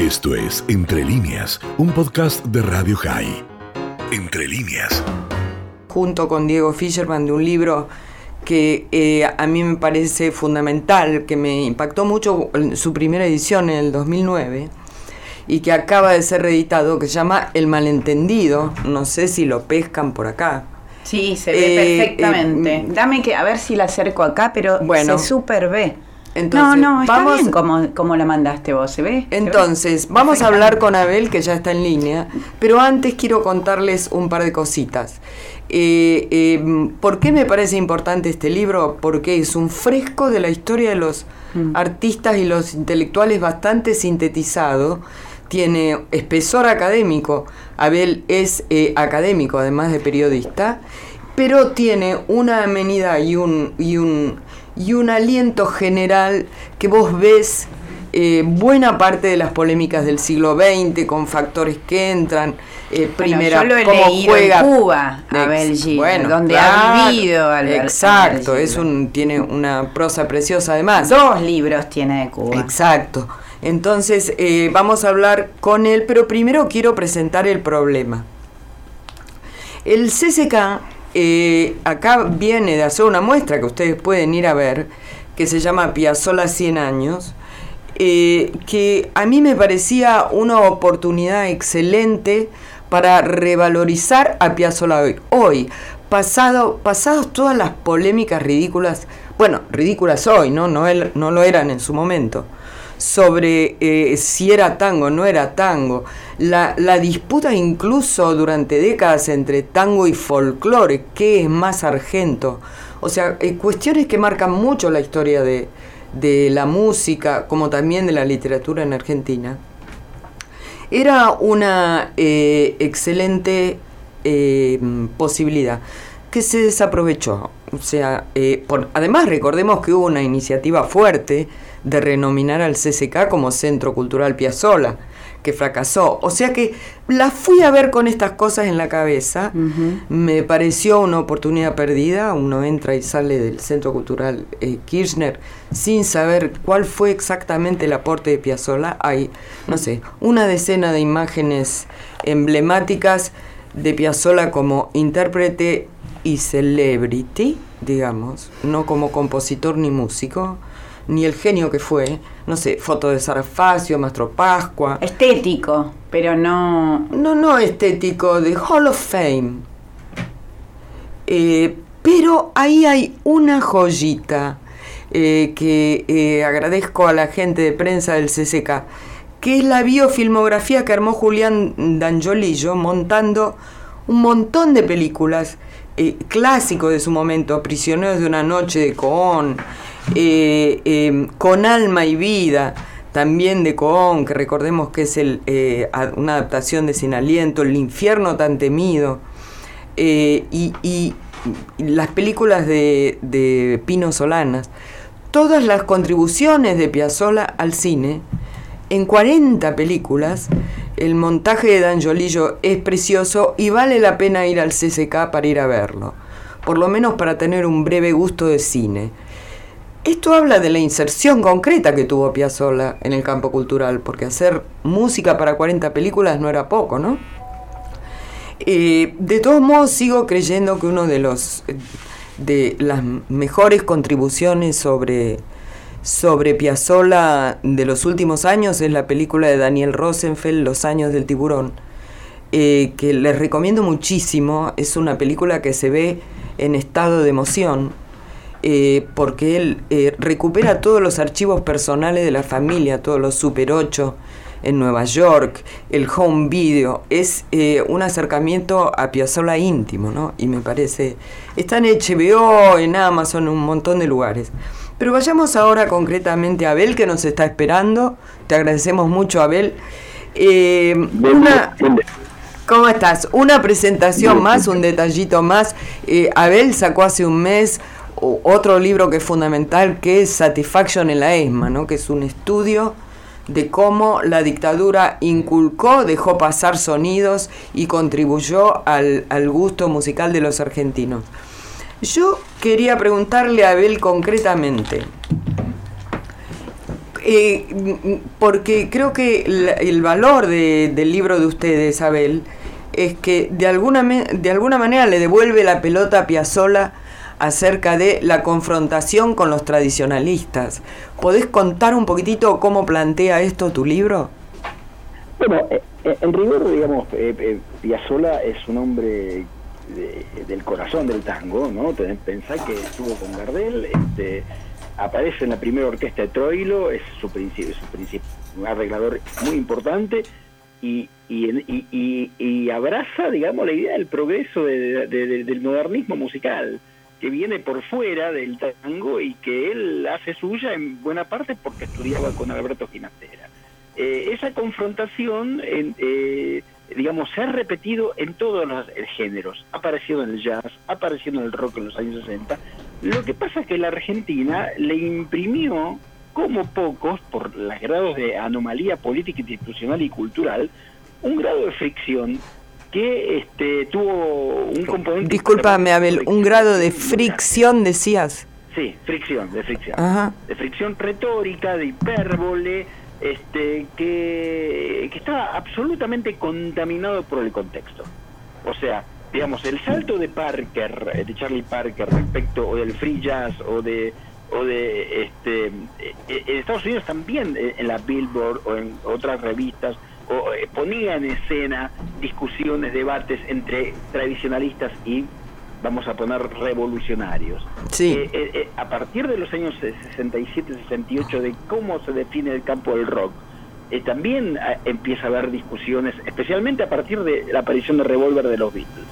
Esto es Entre líneas, un podcast de Radio High. Entre líneas. Junto con Diego Fischerman de un libro que eh, a mí me parece fundamental, que me impactó mucho en su primera edición en el 2009 y que acaba de ser reeditado, que se llama El malentendido. No sé si lo pescan por acá. Sí, se ve Eh, perfectamente. eh, Dame que a ver si la acerco acá, pero Bueno. se super ve. Entonces, no, no, está vamos- bien como, como la mandaste vos, ¿se ve? Entonces, vamos a hablar con Abel, que ya está en línea, pero antes quiero contarles un par de cositas. Eh, eh, ¿Por qué me parece importante este libro? Porque es un fresco de la historia de los Mm. artistas y los intelectuales bastante sintetizado. Tiene espesor académico. Abel es eh, académico, además de periodista, pero tiene una amenidad y un, y un, y un aliento general que vos ves eh, buena parte de las polémicas del siglo XX con factores que entran. eh, Bueno, primera, yo lo he cómo leído juega. en Cuba, Abel Gil, bueno, donde claro, ha vivido Albert- Exacto, es un, tiene una prosa preciosa además. Dos libros tiene de Cuba. Exacto. Entonces, eh, vamos a hablar con él, pero primero quiero presentar el problema. El CCK eh, acá viene de hacer una muestra que ustedes pueden ir a ver, que se llama Piazzola 100 años, eh, que a mí me parecía una oportunidad excelente para revalorizar a Piazzola hoy. Hoy, pasado, pasados todas las polémicas ridículas, bueno, ridículas hoy, ¿no? No, no lo eran en su momento, sobre eh, si era tango o no era tango, la, la disputa incluso durante décadas entre tango y folclore, ¿qué es más argento? O sea, eh, cuestiones que marcan mucho la historia de, de la música, como también de la literatura en Argentina. Era una eh, excelente posibilidad que se desaprovechó. O sea, además recordemos que hubo una iniciativa fuerte de renominar al CCK como Centro Cultural Piazzola, que fracasó. O sea que la fui a ver con estas cosas en la cabeza. Me pareció una oportunidad perdida. Uno entra y sale del Centro Cultural eh, Kirchner sin saber cuál fue exactamente el aporte de Piazzolla. Hay, no sé, una decena de imágenes emblemáticas de Piazzolla como intérprete y celebrity, digamos, no como compositor ni músico, ni el genio que fue. No sé, foto de Sarfacio, Mastro Pascua. Estético, pero no... No, no estético, de Hall of Fame. Eh, pero ahí hay una joyita eh, que eh, agradezco a la gente de prensa del CCK, que es la biofilmografía que armó Julián D'Angiolillo montando un montón de películas eh, clásicos de su momento, Prisioneros de una noche de Coón, eh, eh, Con alma y vida, también de Coón, que recordemos que es el, eh, una adaptación de Sin Aliento, El infierno tan temido, eh, y las películas de, de Pino Solanas, todas las contribuciones de Piazzolla al cine, en 40 películas, el montaje de D'Angiolillo es precioso y vale la pena ir al CCK para ir a verlo, por lo menos para tener un breve gusto de cine. Esto habla de la inserción concreta que tuvo Piazzolla en el campo cultural, porque hacer música para 40 películas no era poco, ¿no? Eh, de todos modos, sigo creyendo que uno de los de las mejores contribuciones sobre, sobre Piazzolla de los últimos años es la película de Daniel Rosenfeld, Los años del tiburón, eh, que les recomiendo muchísimo. Es una película que se ve en estado de emoción, eh, porque él eh, recupera todos los archivos personales de la familia, todos los Super 8 en Nueva York, el home video, es un acercamiento a Piazzolla íntimo, ¿no? Y me parece, está en HBO, en Amazon, en un montón de lugares. Pero vayamos ahora concretamente a Abel, que nos está esperando. Te agradecemos mucho, Abel. Eh, una, ¿Cómo estás? Una presentación más, un detallito más. Eh, Abel sacó hace un mes otro libro que es fundamental, que es Satisfaction en la ESMA, ¿no? que es un estudio de cómo la dictadura inculcó, dejó pasar sonidos y contribuyó al, al gusto musical de los argentinos. Yo quería preguntarle a Abel concretamente, Eh, porque creo que el valor del libro de ustedes, Abel, es que de alguna, de alguna manera le devuelve la pelota a Piazzolla acerca de la confrontación con los tradicionalistas. ¿Podés contar un poquitito cómo plantea esto tu libro? Bueno, eh, eh, en rigor, digamos, eh, Piazzolla es un hombre del corazón del tango, ¿no? Pensá que estuvo con Gardel, este, aparece en la primera orquesta de Troilo, es su, principio, su un arreglador muy importante y, abraza, digamos, la idea del progreso del modernismo musical que viene por fuera del tango y que él hace suya en buena parte porque estudiaba con Alberto Ginastera. Eh, esa confrontación, eh, digamos, se ha repetido en todos los géneros. Ha aparecido en el jazz, ha aparecido en el rock en los años 60. Lo que pasa es que la Argentina le imprimió, como pocos, por los grados de anomalía política, institucional y cultural, un grado de fricción que este, tuvo un componente... Discúlpame, Abel, un grado de fricción, decías. Sí, fricción, de fricción. De fricción retórica, de hipérbole, este, que, que estaba absolutamente contaminado por el contexto. O sea, digamos, el salto de Parker, eh, de Charlie Parker, respecto o del free jazz o de o de este eh, eh, en Estados Unidos también en la Billboard o en otras revistas eh, ponía en escena discusiones, debates entre tradicionalistas y vamos a poner revolucionarios. Sí. Eh, eh, a partir de los años 67-68 de cómo se define el campo del rock, también empieza a haber discusiones, especialmente a partir de la aparición de Revolver de los Beatles,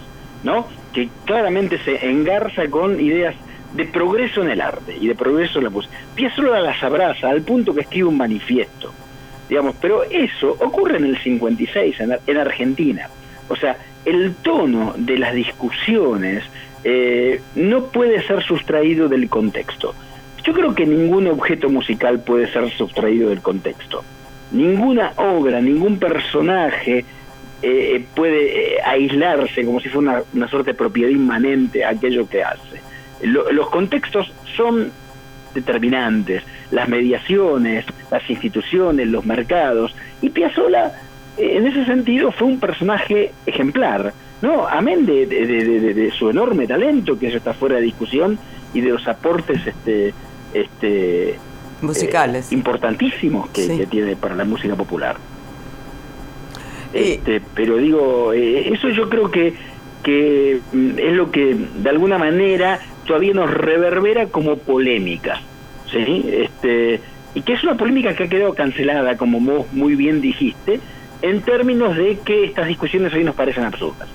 ¿no? Que claramente se engarza con ideas de progreso en el arte y de progreso en la música. Piazzolla las abraza al punto que escribe un manifiesto digamos, pero eso ocurre en el 56 en, Argentina. O sea, el tono de las discusiones eh, no puede ser sustraído del contexto. Yo creo que ningún objeto musical puede ser sustraído del contexto. Ninguna obra, ningún personaje eh, puede eh, aislarse como si fuera una, suerte de propiedad inmanente a aquello que hace. los contextos son determinantes, las mediaciones, las instituciones, los mercados, y Piazzolla en ese sentido fue un personaje ejemplar, ¿no? Amén de, de, su enorme talento, que eso está fuera de discusión, y de los aportes este, este, musicales eh, importantísimos que, tiene para la música popular. Este, pero digo, eh, eso yo creo que, que mm, es lo que de alguna manera todavía nos reverbera como polémica, ¿sí? Este, y que es una polémica que ha quedado cancelada, como vos muy bien dijiste, en términos de que estas discusiones hoy nos parecen absurdas.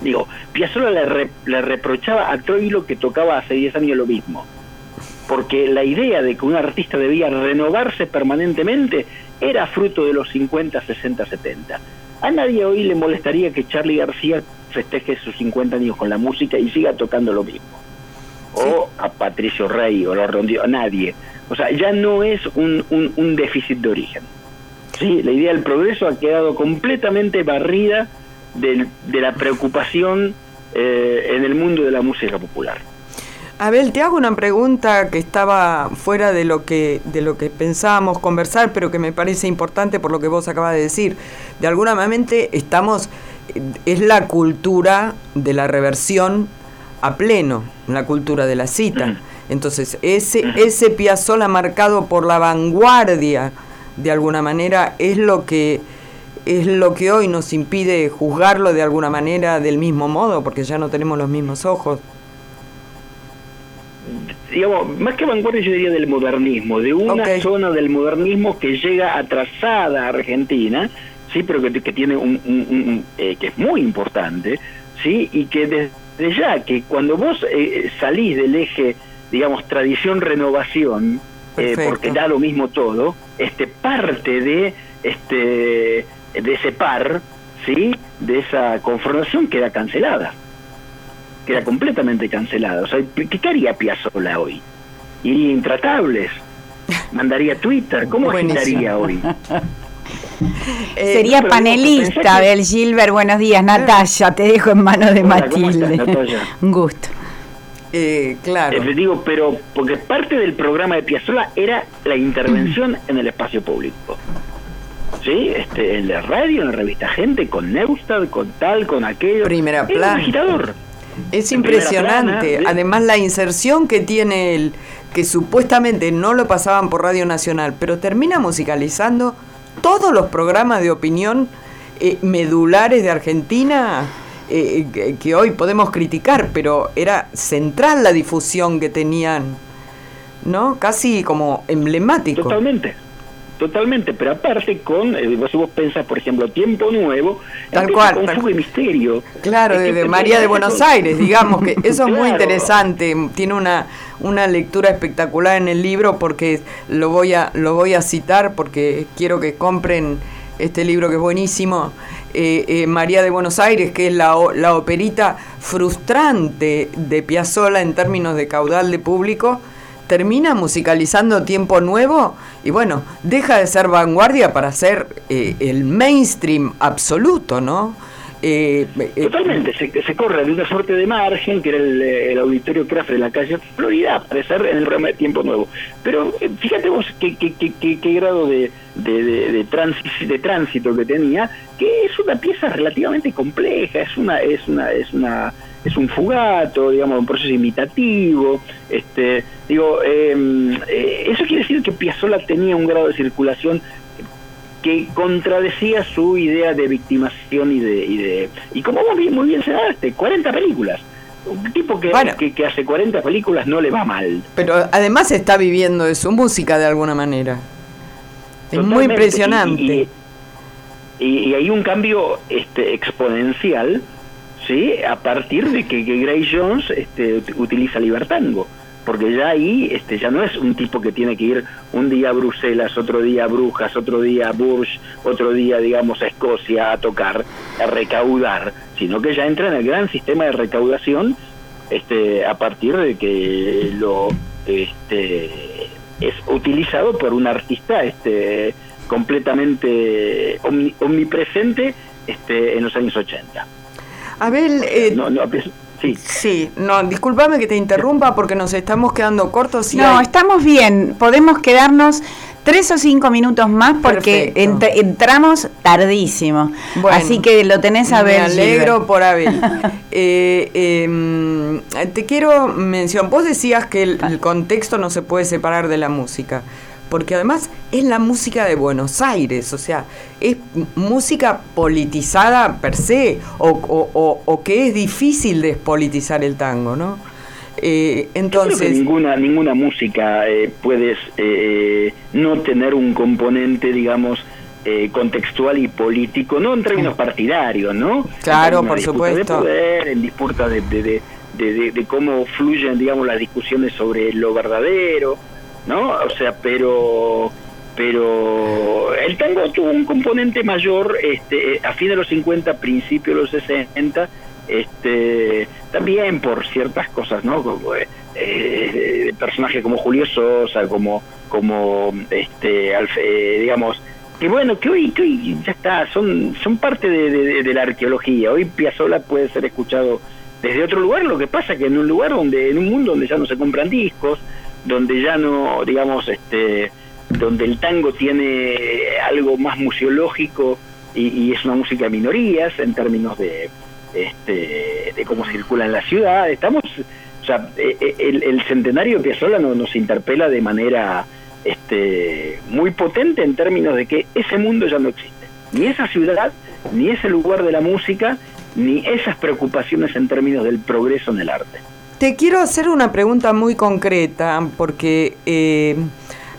Digo, Piazzolla le, le reprochaba a Troilo que tocaba hace 10 años lo mismo, porque la idea de que un artista debía renovarse permanentemente era fruto de los 50, 60, 70. A nadie hoy le molestaría que Charlie García festeje sus 50 años con la música y siga tocando lo mismo o a Patricio Rey o lo rondió, a nadie. O sea, ya no es un, un, déficit de origen. Sí, la idea del progreso ha quedado completamente barrida de la preocupación eh, en el mundo de la música popular. Abel, te hago una pregunta que estaba fuera de lo que de lo que pensábamos conversar, pero que me parece importante por lo que vos acabas de decir. De alguna manera estamos es la cultura de la reversión a pleno en la cultura de la cita. Entonces, ese, ese Piazzolla marcado por la vanguardia, de alguna manera, es lo que es lo que hoy nos impide juzgarlo de alguna manera del mismo modo, porque ya no tenemos los mismos ojos. Digamos, más que vanguardia yo diría del modernismo, de una zona del modernismo que llega atrasada a Argentina, sí, pero que, que tiene un, eh, que es muy importante, sí, y que desde de ya que cuando vos eh, salís del eje, digamos, tradición-renovación, eh, porque da lo mismo todo, este parte de este de ese par, ¿sí? de esa confrontación queda cancelada. Queda completamente cancelada. O sea, ¿qué haría Piazzolla hoy? Iría intratables. Mandaría Twitter. ¿Cómo agitaría hoy? Eh, Sería panelista, Abel Gilbert. Buenos días, Natalia. Te dejo en manos de Matilde. Un gusto. Eh, claro. Eh, digo, pero porque parte del programa de Piazzolla era la intervención en el espacio público. ¿Sí? Este, en la radio, en la revista Gente, con Neustad, con tal, con aquello. Primera plana. Es impresionante. Además, la inserción que tiene él, que supuestamente no lo pasaban por Radio Nacional, pero termina musicalizando todos los programas de opinión eh, medulares de Argentina eh, que, hoy podemos criticar, pero era central la difusión que tenían, ¿no? Casi como emblemático. Totalmente. Totalmente, pero aparte con, eh, vos, vos pensás, por ejemplo, Tiempo Nuevo, tal cual, con Fuga y Misterio. Claro, de, María de Buenos Aires, digamos, que eso es muy interesante, tiene una, una lectura espectacular en el libro porque lo voy a, lo voy a citar porque quiero que compren este libro que es buenísimo, eh, eh, María de Buenos Aires, que es la, la operita frustrante de Piazzolla en términos de caudal de público, termina musicalizando Tiempo Nuevo y bueno, deja de ser vanguardia para ser eh, el mainstream absoluto, ¿no? Eh, eh, Totalmente, se, corre de una suerte de margen, que era el, auditorio Craft de la calle Florida, a ser en el programa de Tiempo Nuevo. Pero fíjate vos qué, qué, grado de, de, de, de, tránsito que tenía, que es una pieza relativamente compleja, es una, es una, es una es un fugato, digamos, un proceso imitativo. Este, digo, em, eh, eso quiere decir que Piazzolla tenía un grado de circulación que contradecía su idea de victimación y de... Y, de, y como vos muy bien señalaste, 40 películas. Un tipo que, que, hace 40 películas no le va mal. Pero además está viviendo de su música de alguna manera. Es muy impresionante. Y, hay un cambio este, exponencial ¿sí? a partir de que, que Gray Jones este, utiliza Libertango porque ya ahí este, ya no es un tipo que tiene que ir un día a Bruselas, otro día a Brujas, otro día a Bourges, otro día, digamos, a Escocia a tocar, a recaudar, sino que ya entra en el gran sistema de recaudación este, a partir de que lo este, es utilizado por un artista este, completamente omnipresente este, en los años 80. Abel, eh, no, no, Sí. Sí, no, discúlpame que te interrumpa porque nos estamos quedando cortos. no, estamos bien. Podemos quedarnos tres o cinco minutos más porque entramos tardísimo. Así que lo tenés a ver. Me alegro por Abel. eh, em, te quiero mencionar, vos decías que el contexto no se puede separar de la música porque además es la música de Buenos Aires, o sea, es música politizada per se, o, que es difícil despolitizar el tango, ¿no? Eh, entonces ninguna ninguna música eh, puedes eh, no tener un componente, digamos, contextual y político, no en términos partidarios, ¿no? Claro, por supuesto. en disputa de, de cómo fluyen, digamos, las discusiones sobre lo verdadero ¿no? O sea, pero pero el tango tuvo un componente mayor este, a fin de los 50, principios de los 60, este, también por ciertas cosas, ¿no? Como, eh, personajes como Julio Sosa, como, como este, eh, digamos, que bueno, que hoy, que hoy ya está, son, son parte de, de, la arqueología. Hoy Piazzolla puede ser escuchado desde otro lugar, lo que pasa que en un lugar donde, en un mundo donde ya no se compran discos, donde ya no, digamos, este, donde el tango tiene algo más museológico y, es una música de minorías en términos de, este, de cómo circula en la ciudad. Estamos, o sea, e, e, el, centenario de Piazzolla nos, nos interpela de manera este, muy potente en términos de que ese mundo ya no existe. Ni esa ciudad, ni ese lugar de la música, ni esas preocupaciones en términos del progreso en el arte. Te quiero hacer una pregunta muy concreta porque eh,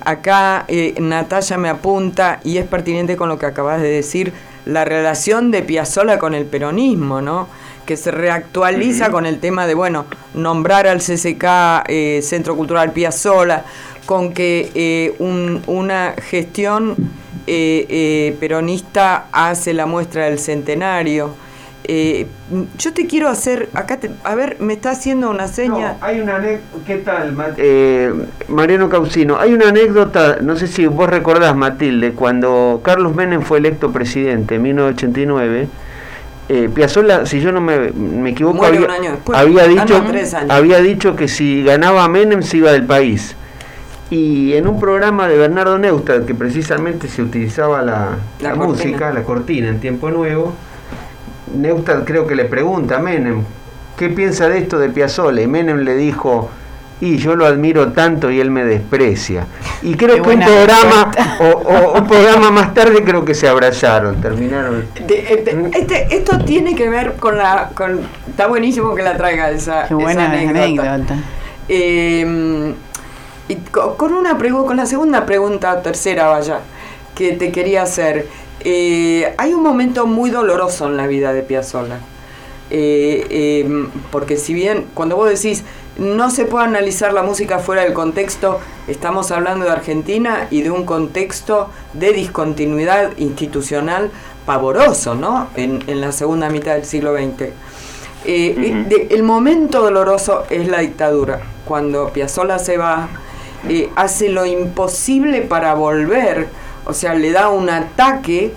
acá eh, Natalia me apunta y es pertinente con lo que acabas de decir, la relación de Piazzola con el peronismo, ¿no? Que se reactualiza con el tema de, bueno, nombrar al CCK eh, Centro Cultural Piazzola, con que una gestión peronista hace la muestra del centenario eh, yo te quiero hacer, acá, a ver, me está haciendo una seña. hay una ¿qué tal, eh, Mariano Causino? Hay una anécdota, no sé si vos recordás, Matilde, cuando Carlos Menem fue electo presidente en 1989, eh, Piazzolla, si yo no me, equivoco, había, había, dicho, había dicho que si ganaba Menem se iba del país. Y en un programa de Bernardo Neustadt, que precisamente se utilizaba la, música, la cortina en tiempo nuevo, Neustadt creo que le pregunta a Menem, ¿qué piensa de esto de Piazzolla? Y Menem le dijo, y yo lo admiro tanto y él me desprecia. Y creo que un programa, o, un programa más tarde creo que se abrazaron, terminaron. este, esto tiene que ver con la... Con, está buenísimo que la traiga esa, Qué buena anécdota. Em, y con, una con la segunda pregunta, tercera vaya, que te quería hacer. Eh, hay un momento muy doloroso en la vida de Piazzolla. Eh, em, porque si bien cuando vos decís no se puede analizar la música fuera del contexto. Estamos hablando de Argentina y de un contexto de discontinuidad institucional pavoroso, ¿no? En, la segunda mitad del siglo XX. Eh, el momento doloroso es la dictadura. Cuando Piazzolla se va, eh, hace lo imposible para volver, o sea, le da un ataque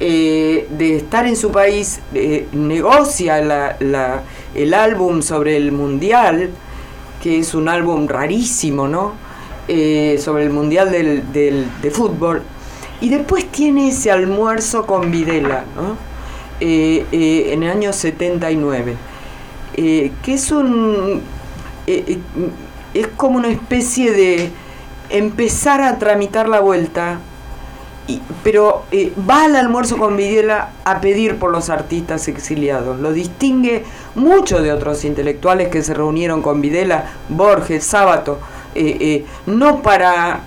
eh, de estar en su país, negocia el álbum sobre el mundial, que es un álbum rarísimo, ¿no? Eh, sobre el Mundial del, de Fútbol. Y después tiene ese almuerzo con Videla, ¿no? Eh, eh, en el año 79, que es un... es como una especie de empezar a tramitar la vuelta pero eh, va al almuerzo con Videla a pedir por los artistas exiliados. Lo distingue mucho de otros intelectuales que se reunieron con Videla, Borges, Sábato. Eh, eh, no para,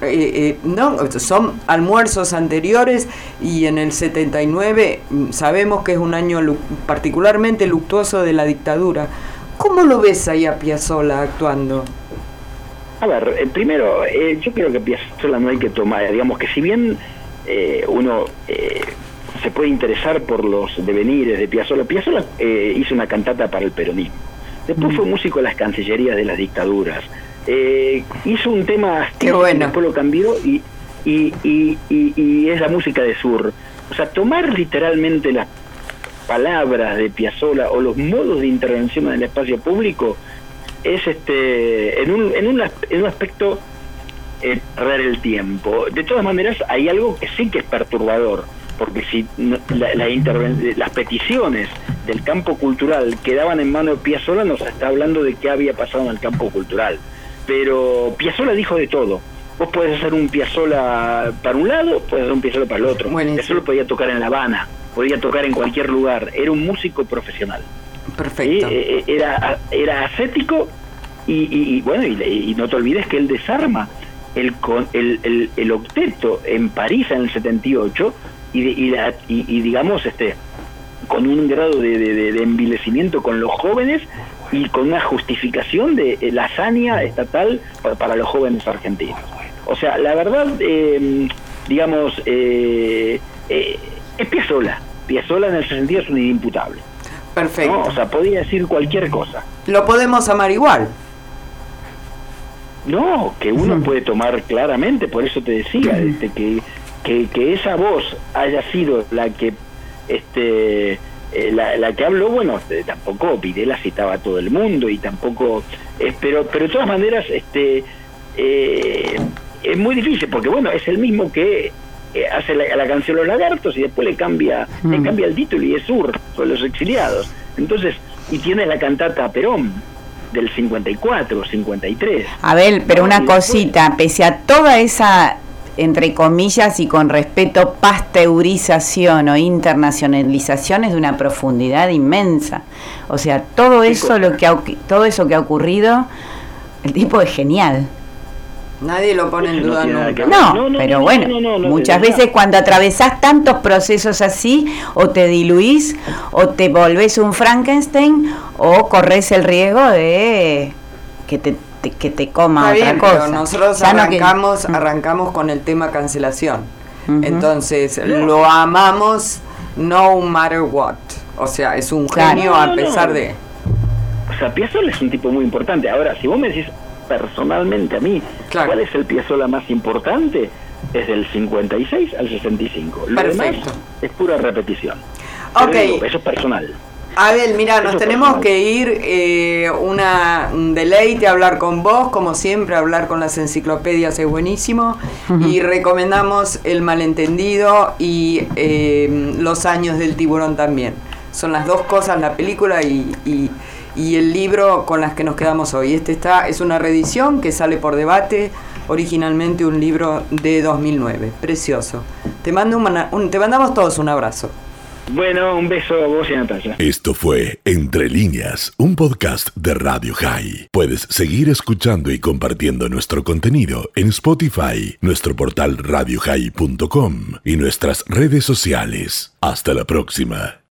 no, son almuerzos anteriores y en el 79 mm, sabemos que es un año particularmente luctuoso de la dictadura. ¿Cómo lo ves ahí a Piazzolla actuando? A ver, primero, yo creo que Piazzolla no hay que tomar, digamos que si bien eh, uno eh, se puede interesar por los devenires de Piazzolla. Piazzolla eh, hizo una cantata para el peronismo. Después fue músico en las cancillerías de las dictaduras. hizo un tema Qué bueno. después lo cambió y, y, y, y, es la música de Sur. O sea, tomar literalmente las palabras de Piazzolla o los modos de intervención en el espacio público es este en un, en un, en un aspecto eh, perder el tiempo. De todas maneras, hay algo que sí que es perturbador, porque si la, las peticiones del campo cultural quedaban en manos de Piazzolla, nos está hablando de qué había pasado en el campo cultural. Pero Piazzolla dijo de todo. Vos podés hacer un Piazzolla para un lado, puedes hacer un Piazzolla para el otro. Bueno, Piazzolla podía tocar en La Habana, podía tocar en cualquier lugar. Era un músico profesional. Perfecto. Eh, eh, era, era ascético y, bueno, y, no te olvides que él desarma el, el, el, octeto en París en el 78 y, y, y, digamos este con un grado de, de, envilecimiento con los jóvenes y con una justificación de la hazaña estatal para, los jóvenes argentinos. O sea, la verdad, em, digamos, eh, eh, es Piazzola. Piazzola en ese sentido es un inimputable. Perfecto. O sea, podía decir cualquier cosa. Lo podemos amar igual. No, que uno puede tomar claramente, por eso te decía, este, que, que, esa voz haya sido la que este eh, la, que habló, bueno, eh, tampoco Videla citaba a todo el mundo y tampoco, eh, pero, pero de todas maneras, este es muy difícil porque bueno, es el mismo que hace la, canción Los Lagartos y después le cambia, le cambia el título y es Sur, son los exiliados. Entonces, y tiene la cantata Perón, del 54, 53. A ver, pero una cosita, pese a toda esa entre comillas y con respeto, pasteurización o internacionalización es de una profundidad inmensa. O sea, todo eso lo que todo eso que ha ocurrido, el tipo es genial. Nadie lo pone en duda nunca. No, pero bueno, muchas veces cuando atravesás tantos procesos así, o te diluís, o te volvés un Frankenstein, o corres el riesgo de que te, que te coma otra cosa. nosotros arrancamos, arrancamos con el tema cancelación. Entonces, lo amamos no matter what. O sea, es un genio a pesar de... O sea, Piazzolla es un tipo muy importante. Ahora, si vos me decís, personalmente a mí, ¿cuál es el Piazzolla más importante? Es del 56 al 65. Lo demás es pura repetición. Ok. eso es personal. Abel, mira, nos tenemos que ir. Eh, una, un deleite hablar con vos, como siempre, hablar con las enciclopedias es buenísimo. Y recomendamos El Malentendido y eh, Los Años del Tiburón también. Son las dos cosas, la película y, y, el libro con las que nos quedamos hoy. Este está es una reedición que sale por debate originalmente un libro de 2009. Precioso. Te, mando un, te mandamos todos un abrazo. Bueno, un beso a vos y a Natalia. Esto fue Entre líneas, un podcast de Radio High. Puedes seguir escuchando y compartiendo nuestro contenido en Spotify, nuestro portal radiohigh.com y nuestras redes sociales. Hasta la próxima.